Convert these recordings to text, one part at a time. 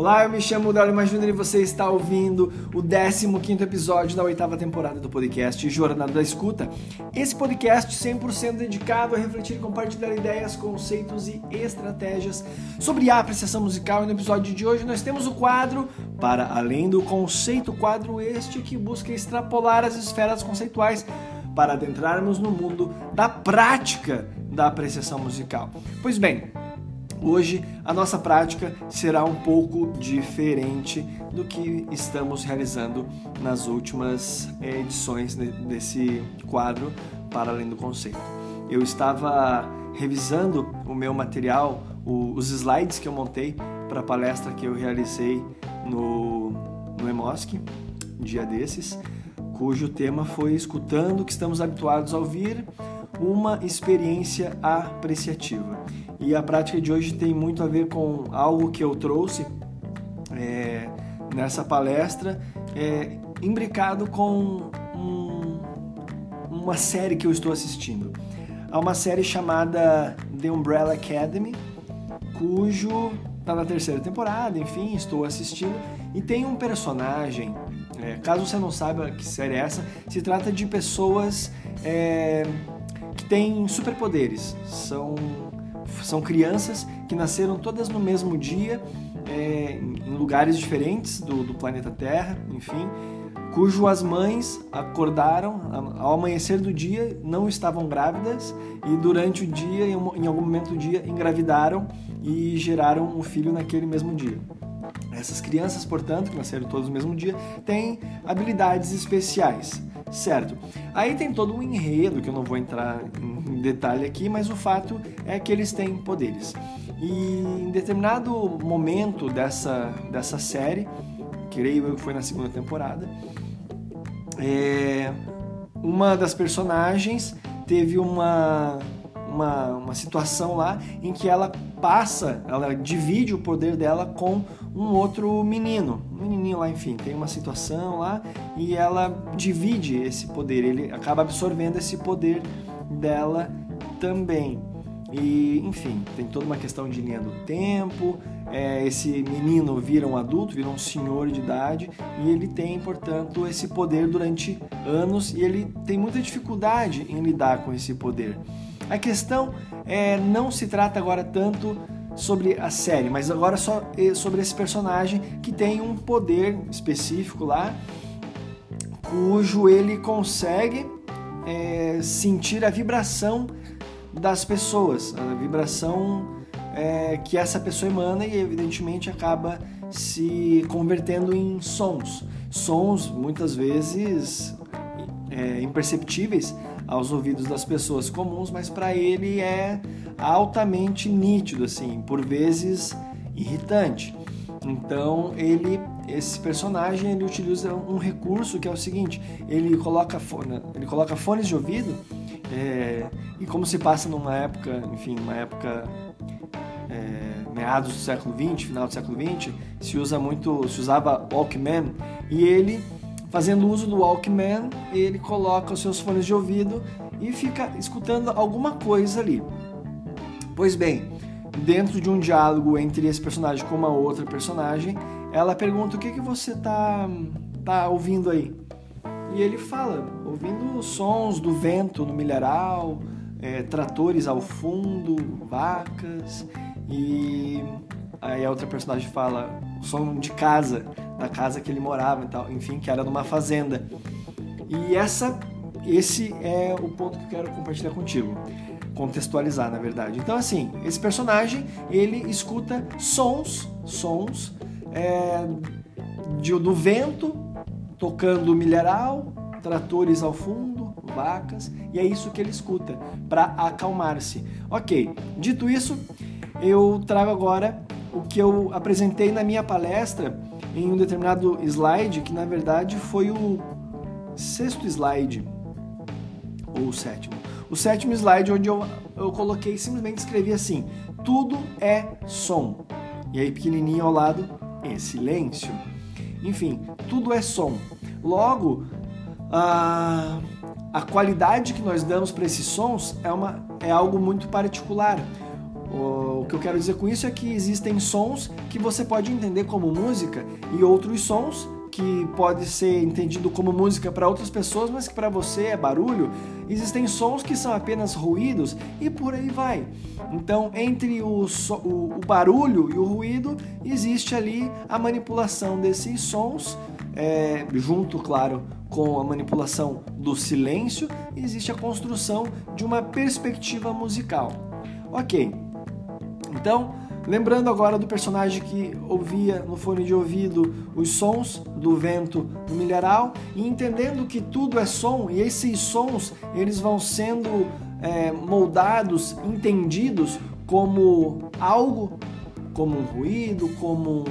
Olá, eu me chamo Dalima Júnior e você está ouvindo o 15º episódio da oitava temporada do podcast Jornada da Escuta. Esse podcast 100% dedicado a refletir e compartilhar ideias, conceitos e estratégias sobre a apreciação musical. E no episódio de hoje nós temos o quadro Para Além do Conceito, quadro este que busca extrapolar as esferas conceituais para adentrarmos no mundo da prática da apreciação musical. Pois bem, Hoje a nossa prática será um pouco diferente do que estamos realizando nas últimas eh, edições desse quadro para além do conceito. Eu estava revisando o meu material, os slides que eu montei para a palestra que eu realizei no, no EMOSC, dia desses, cujo tema foi Escutando o que estamos habituados a ouvir, uma experiência apreciativa. E a prática de hoje tem muito a ver com algo que eu trouxe é, nessa palestra, é, imbricado com um, uma série que eu estou assistindo. Há uma série chamada The Umbrella Academy, cujo está na terceira temporada, enfim, estou assistindo, e tem um personagem, é, caso você não saiba que série é essa, se trata de pessoas é, que têm superpoderes, são são crianças que nasceram todas no mesmo dia, é, em lugares diferentes do, do planeta Terra, enfim, cujo as mães acordaram ao amanhecer do dia, não estavam grávidas e durante o dia, em algum momento do dia, engravidaram e geraram um filho naquele mesmo dia. Essas crianças, portanto, que nasceram todos no mesmo dia, têm habilidades especiais. Certo. Aí tem todo um enredo que eu não vou entrar em detalhe aqui, mas o fato é que eles têm poderes. E em determinado momento dessa, dessa série, creio eu que foi na segunda temporada, é, uma das personagens teve uma, uma, uma situação lá em que ela passa, ela divide o poder dela com um outro menino, um menininho lá, enfim, tem uma situação lá e ela divide esse poder, ele acaba absorvendo esse poder dela também. E, enfim, tem toda uma questão de linha do tempo. É, esse menino vira um adulto, vira um senhor de idade e ele tem, portanto, esse poder durante anos e ele tem muita dificuldade em lidar com esse poder. A questão é, não se trata agora tanto sobre a série, mas agora só sobre esse personagem que tem um poder específico lá, cujo ele consegue é, sentir a vibração das pessoas, a vibração é, que essa pessoa emana e evidentemente acaba se convertendo em sons. Sons muitas vezes é, imperceptíveis aos ouvidos das pessoas comuns, mas para ele é altamente nítido, assim, por vezes irritante. Então ele, esse personagem, ele utiliza um recurso que é o seguinte: ele coloca, fone, ele coloca fones de ouvido é, e como se passa numa época, enfim, uma época é, meados do século 20, final do século 20, se usa muito, se usava Walkman e ele Fazendo uso do Walkman, ele coloca os seus fones de ouvido e fica escutando alguma coisa ali. Pois bem, dentro de um diálogo entre esse personagem com uma outra personagem, ela pergunta o que, que você tá, tá ouvindo aí. E ele fala, ouvindo sons do vento no milharal, é, tratores ao fundo, vacas, e aí a outra personagem fala, som de casa, da casa que ele morava e tal, enfim, que era numa fazenda. E essa, esse é o ponto que eu quero compartilhar contigo, contextualizar, na verdade. Então, assim, esse personagem ele escuta sons, sons é, de, do vento tocando milharal, tratores ao fundo, vacas, e é isso que ele escuta para acalmar-se. Ok, dito isso, eu trago agora o que eu apresentei na minha palestra em um determinado slide, que na verdade foi o sexto slide, ou o sétimo. O sétimo slide, onde eu, eu coloquei, simplesmente escrevi assim: tudo é som. E aí, pequenininho ao lado, é silêncio. Enfim, tudo é som. Logo, a, a qualidade que nós damos para esses sons é, uma, é algo muito particular. Que eu quero dizer com isso é que existem sons que você pode entender como música e outros sons que pode ser entendido como música para outras pessoas, mas que para você é barulho. Existem sons que são apenas ruídos e por aí vai. Então, entre o, so, o, o barulho e o ruído, existe ali a manipulação desses sons, é, junto, claro, com a manipulação do silêncio, existe a construção de uma perspectiva musical. Ok, então Lembrando agora do personagem que ouvia no fone de ouvido os sons do vento no milharal e entendendo que tudo é som e esses sons eles vão sendo é, moldados, entendidos como algo, como um ruído, como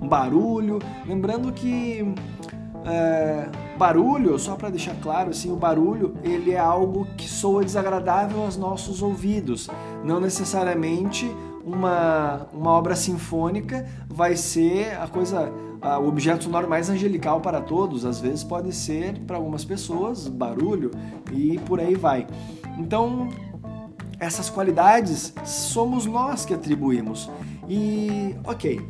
um barulho. Lembrando que é, barulho, só para deixar claro, assim, o barulho ele é algo que soa desagradável aos nossos ouvidos, não necessariamente uma, uma obra sinfônica vai ser a coisa, a, o objeto sonoro mais angelical para todos. Às vezes pode ser para algumas pessoas barulho e por aí vai. Então, essas qualidades somos nós que atribuímos. E, ok.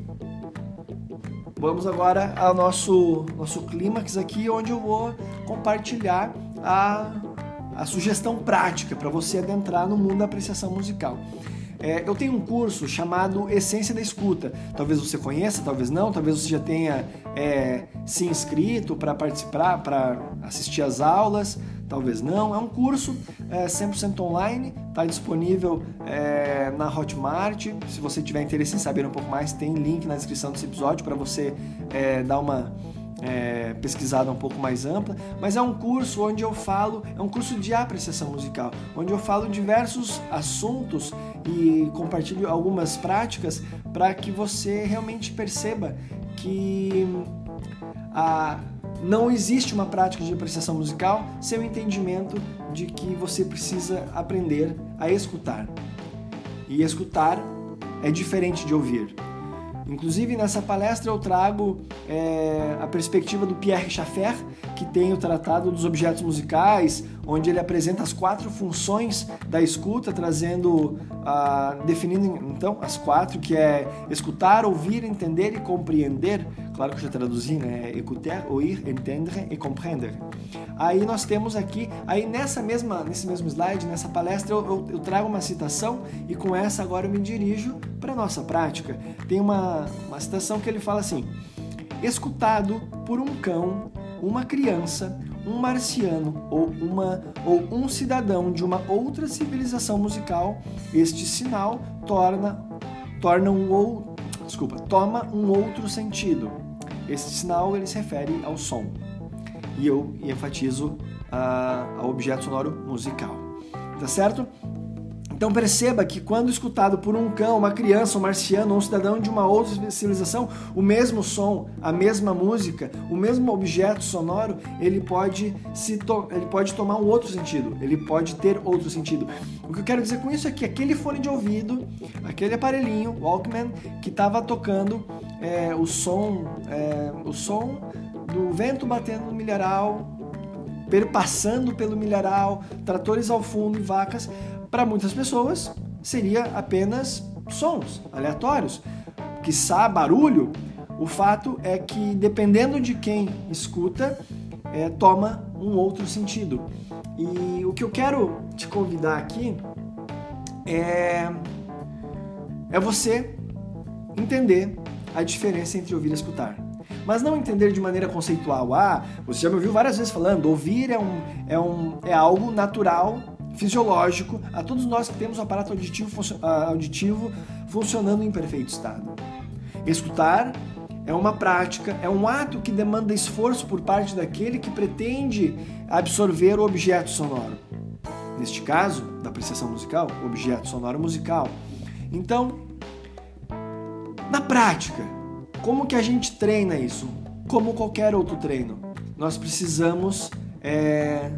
Vamos agora ao nosso, nosso clímax aqui, onde eu vou compartilhar a, a sugestão prática para você adentrar no mundo da apreciação musical. É, eu tenho um curso chamado Essência da Escuta. Talvez você conheça, talvez não, talvez você já tenha é, se inscrito para participar, para assistir às aulas, talvez não. É um curso é, 100% online, está disponível é, na Hotmart. Se você tiver interesse em saber um pouco mais, tem link na descrição desse episódio para você é, dar uma é, pesquisada um pouco mais ampla, mas é um curso onde eu falo, é um curso de apreciação musical, onde eu falo diversos assuntos e compartilho algumas práticas para que você realmente perceba que a, não existe uma prática de apreciação musical sem o entendimento de que você precisa aprender a escutar. E escutar é diferente de ouvir. Inclusive, nessa palestra eu trago é, a perspectiva do Pierre Schaeffer, que tem o Tratado dos Objetos Musicais, onde ele apresenta as quatro funções da escuta, trazendo, ah, definindo então as quatro, que é escutar, ouvir, entender e compreender. Claro que eu já traduzi, né? Écouter, ouvir, entender e compreender. Aí nós temos aqui, aí nessa mesma, nesse mesmo slide, nessa palestra, eu, eu, eu trago uma citação e com essa agora eu me dirijo para nossa prática. Tem uma, uma citação que ele fala assim: escutado por um cão, uma criança, um marciano ou, uma, ou um cidadão de uma outra civilização musical, este sinal torna, torna um ou, desculpa, toma um outro sentido. Este sinal ele se refere ao som e eu enfatizo uh, ao objeto sonoro musical. Tá certo? Então perceba que quando escutado por um cão, uma criança, um marciano ou um cidadão de uma outra civilização, o mesmo som, a mesma música, o mesmo objeto sonoro, ele pode se ele pode tomar um outro sentido, ele pode ter outro sentido. O que eu quero dizer com isso é que aquele fone de ouvido, aquele aparelhinho Walkman que estava tocando é, o som, é, o som do vento batendo no milharal, perpassando pelo milharal, tratores ao fundo e vacas, para muitas pessoas seria apenas sons aleatórios, que sa barulho. O fato é que dependendo de quem escuta, é, toma um outro sentido. E o que eu quero te convidar aqui é, é você entender a diferença entre ouvir e escutar. Mas não entender de maneira conceitual. Ah, você já me ouviu várias vezes falando, ouvir é, um, é, um, é algo natural, fisiológico, a todos nós que temos o aparato auditivo, auditivo funcionando em perfeito estado. Escutar é uma prática, é um ato que demanda esforço por parte daquele que pretende absorver o objeto sonoro. Neste caso, da apreciação musical, objeto sonoro musical. Então, na prática, como que a gente treina isso? Como qualquer outro treino, nós precisamos é,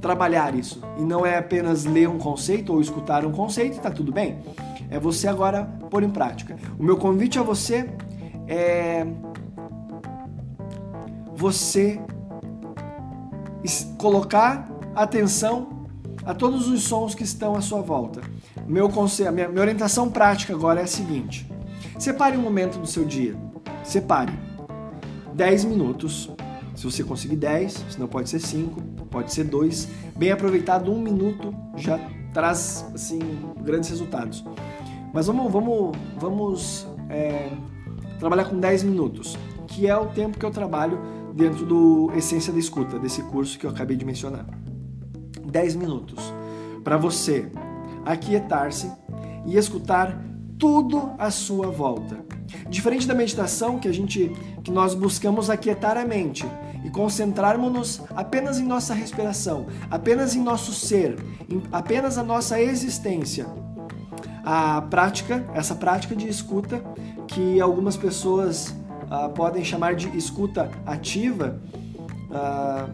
trabalhar isso. E não é apenas ler um conceito ou escutar um conceito e tá tudo bem. É você agora pôr em prática. O meu convite a você é você colocar atenção a todos os sons que estão à sua volta. meu conselho, minha, minha orientação prática agora é a seguinte: separe um momento do seu dia. Separe 10 minutos. Se você conseguir 10, senão pode ser 5, pode ser 2. Bem aproveitado, um minuto já traz assim grandes resultados. Mas vamos, vamos, vamos é, trabalhar com 10 minutos, que é o tempo que eu trabalho dentro do Essência da Escuta, desse curso que eu acabei de mencionar. 10 minutos para você aquietar-se e escutar tudo à sua volta. Diferente da meditação que a gente que nós buscamos aquietar a mente e concentrarmos-nos apenas em nossa respiração, apenas em nosso ser, em apenas a nossa existência. A prática, essa prática de escuta que algumas pessoas uh, podem chamar de escuta ativa, uh,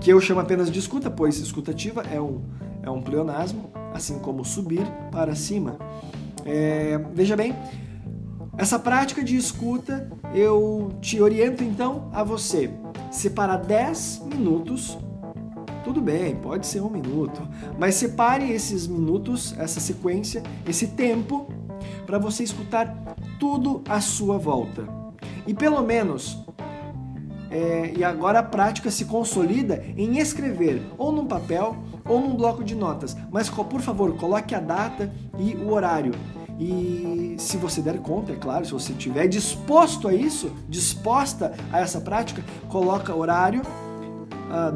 que eu chamo apenas de escuta, pois escuta ativa é um, é um pleonasmo, assim como subir para cima. É, veja bem, essa prática de escuta eu te oriento então a você separar 10 minutos. Tudo bem, pode ser um minuto, mas separe esses minutos, essa sequência, esse tempo, para você escutar tudo à sua volta. E pelo menos é, e agora a prática se consolida em escrever ou num papel ou num bloco de notas. Mas por favor, coloque a data e o horário. E se você der conta, é claro, se você estiver disposto a isso, disposta a essa prática, coloca horário,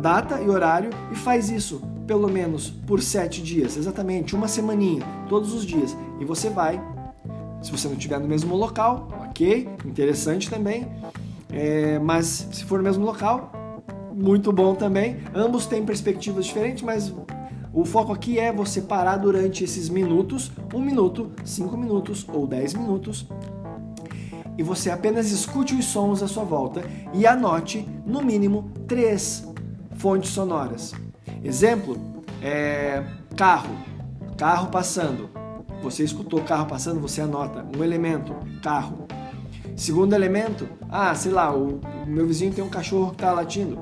data e horário e faz isso pelo menos por sete dias, exatamente uma semaninha, todos os dias. E você vai, se você não estiver no mesmo local, ok, interessante também. É, mas se for no mesmo local, muito bom também. Ambos têm perspectivas diferentes, mas o foco aqui é você parar durante esses minutos, um minuto, cinco minutos ou dez minutos, e você apenas escute os sons à sua volta e anote no mínimo três fontes sonoras. Exemplo, é, carro, carro passando. Você escutou carro passando, você anota um elemento, carro. Segundo elemento, ah, sei lá, o, o meu vizinho tem um cachorro que está latindo.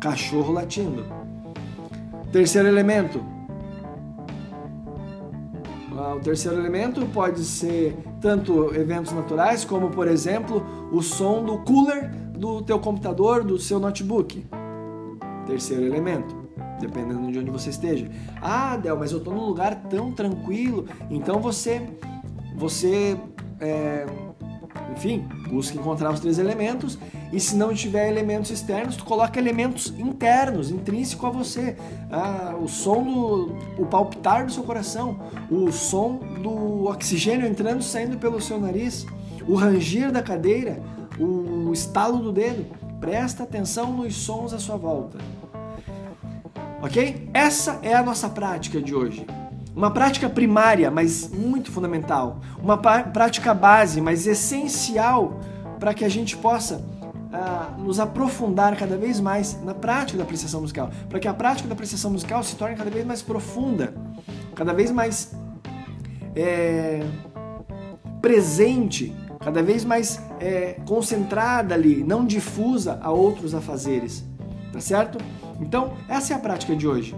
Cachorro latindo. Terceiro elemento. Ah, o terceiro elemento pode ser tanto eventos naturais, como por exemplo o som do cooler do teu computador, do seu notebook. Terceiro elemento, dependendo de onde você esteja. Ah, Del, mas eu estou num lugar tão tranquilo. Então você, você é, enfim, busca encontrar os três elementos e se não tiver elementos externos, tu coloca elementos internos, intrínseco a você. Ah, o som do o palpitar do seu coração, o som do oxigênio entrando e saindo pelo seu nariz, o ranger da cadeira, o estalo do dedo. Presta atenção nos sons à sua volta. Ok? Essa é a nossa prática de hoje. Uma prática primária, mas muito fundamental. Uma prática base, mas essencial para que a gente possa uh, nos aprofundar cada vez mais na prática da apreciação musical. Para que a prática da apreciação musical se torne cada vez mais profunda, cada vez mais é, presente, cada vez mais é, concentrada ali, não difusa a outros afazeres. Tá certo? Então, essa é a prática de hoje.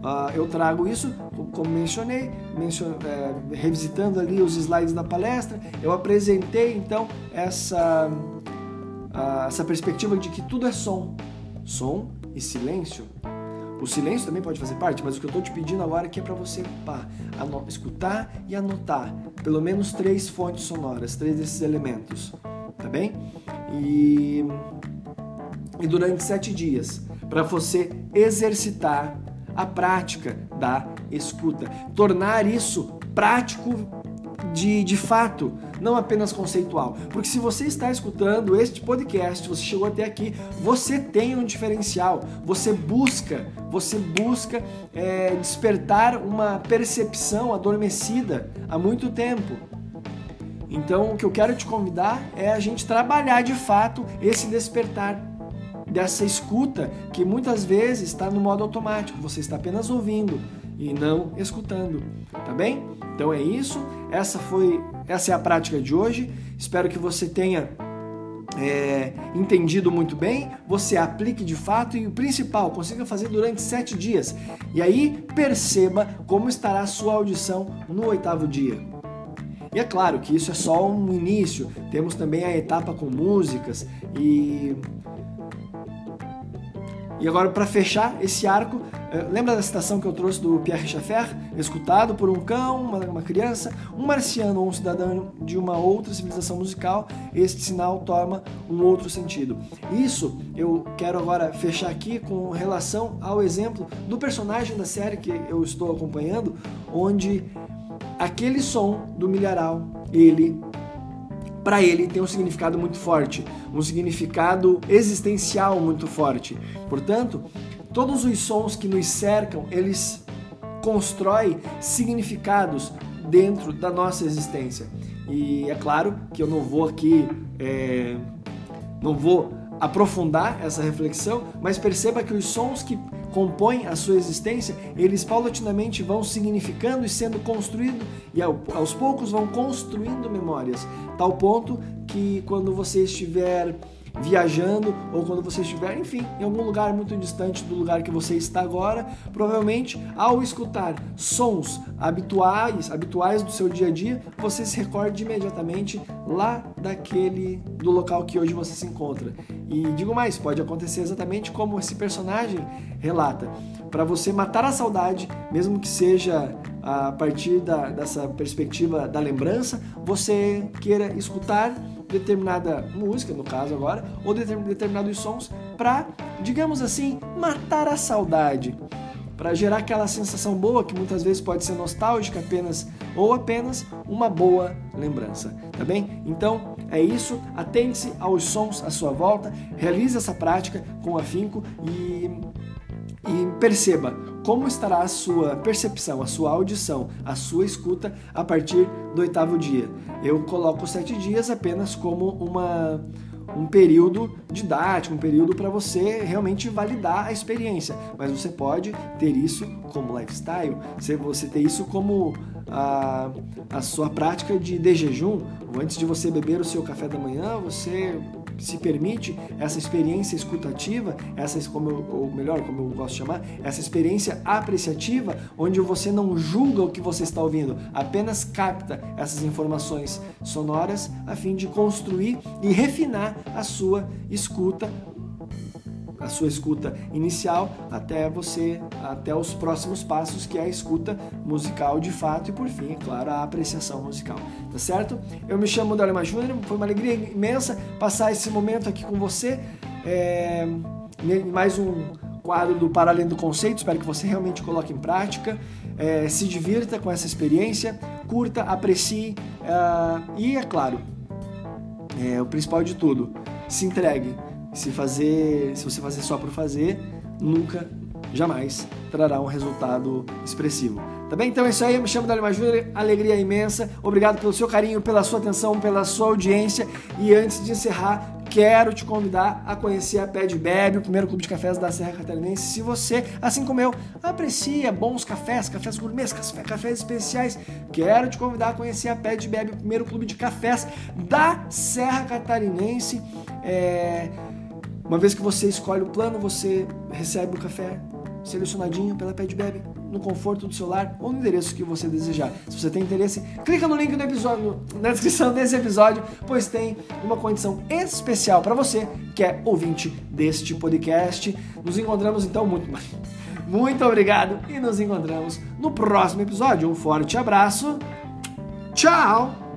Uh, eu trago isso, como mencionei, mencionei é, revisitando ali os slides da palestra, eu apresentei então essa, uh, essa perspectiva de que tudo é som, som e silêncio. O silêncio também pode fazer parte, mas o que eu estou te pedindo agora é que é para você pá, escutar e anotar pelo menos três fontes sonoras, três desses elementos, tá bem? E, e durante sete dias, para você exercitar a prática da escuta. Tornar isso prático de, de fato, não apenas conceitual. Porque se você está escutando este podcast, você chegou até aqui, você tem um diferencial. Você busca, você busca é, despertar uma percepção adormecida há muito tempo. Então, o que eu quero te convidar é a gente trabalhar de fato esse despertar dessa escuta que muitas vezes está no modo automático, você está apenas ouvindo e não escutando, tá bem? Então é isso, essa foi essa é a prática de hoje. Espero que você tenha é, entendido muito bem, você aplique de fato e o principal, consiga fazer durante sete dias. E aí perceba como estará a sua audição no oitavo dia. E é claro que isso é só um início, temos também a etapa com músicas e. E agora, para fechar esse arco, eh, lembra da citação que eu trouxe do Pierre Schaeffer? Escutado por um cão, uma, uma criança, um marciano ou um cidadão de uma outra civilização musical, este sinal toma um outro sentido. Isso eu quero agora fechar aqui com relação ao exemplo do personagem da série que eu estou acompanhando, onde aquele som do milharal, ele para ele tem um significado muito forte, um significado existencial muito forte. Portanto, todos os sons que nos cercam, eles constroem significados dentro da nossa existência. E é claro que eu não vou aqui, é, não vou aprofundar essa reflexão, mas perceba que os sons que compõem a sua existência, eles paulatinamente vão significando e sendo construídos e aos poucos vão construindo memórias, tal ponto que quando você estiver viajando ou quando você estiver, enfim, em algum lugar muito distante do lugar que você está agora, provavelmente ao escutar sons habituais, habituais do seu dia a dia, você se recorde imediatamente lá daquele do local que hoje você se encontra. E digo mais, pode acontecer exatamente como esse personagem relata. Para você matar a saudade, mesmo que seja a partir da, dessa perspectiva da lembrança, você queira escutar determinada música, no caso agora, ou determinados sons para, digamos assim, matar a saudade, para gerar aquela sensação boa que muitas vezes pode ser nostálgica apenas ou apenas uma boa lembrança, tá bem? Então é isso, atente-se aos sons à sua volta, realize essa prática com afinco e e perceba como estará a sua percepção, a sua audição, a sua escuta a partir do oitavo dia. Eu coloco sete dias apenas como uma um período didático, um período para você realmente validar a experiência. Mas você pode ter isso como lifestyle, você ter isso como a, a sua prática de, de jejum. Antes de você beber o seu café da manhã, você se permite essa experiência escutativa, essa como eu, ou melhor, como eu gosto de chamar, essa experiência apreciativa, onde você não julga o que você está ouvindo, apenas capta essas informações sonoras a fim de construir e refinar a sua escuta a sua escuta inicial até você até os próximos passos que é a escuta musical de fato e por fim, é claro, a apreciação musical. Tá certo? Eu me chamo Dalema Júnior, foi uma alegria imensa passar esse momento aqui com você. É, mais um quadro do Para Além do Conceito, espero que você realmente coloque em prática, é, se divirta com essa experiência, curta, aprecie uh, e, é claro, é, o principal de tudo, se entregue se fazer, se você fazer só por fazer, nunca, jamais trará um resultado expressivo. Tá bem? Então é isso aí, eu me chamo Dalima Júnior, alegria imensa. Obrigado pelo seu carinho, pela sua atenção, pela sua audiência. E antes de encerrar, quero te convidar a conhecer a Pé de Bebe, o primeiro clube de cafés da Serra Catarinense. Se você, assim como eu, aprecia bons cafés, cafés gourmets, cafés especiais, quero te convidar a conhecer a Pé de Bebe, o primeiro clube de cafés da Serra Catarinense. É uma vez que você escolhe o plano, você recebe o café selecionadinho pela Pad Bebe no conforto do celular ou no endereço que você desejar. Se você tem interesse, clica no link do episódio, na descrição desse episódio, pois tem uma condição especial para você que é ouvinte deste podcast. Nos encontramos então muito mais. Muito obrigado e nos encontramos no próximo episódio. Um forte abraço. Tchau!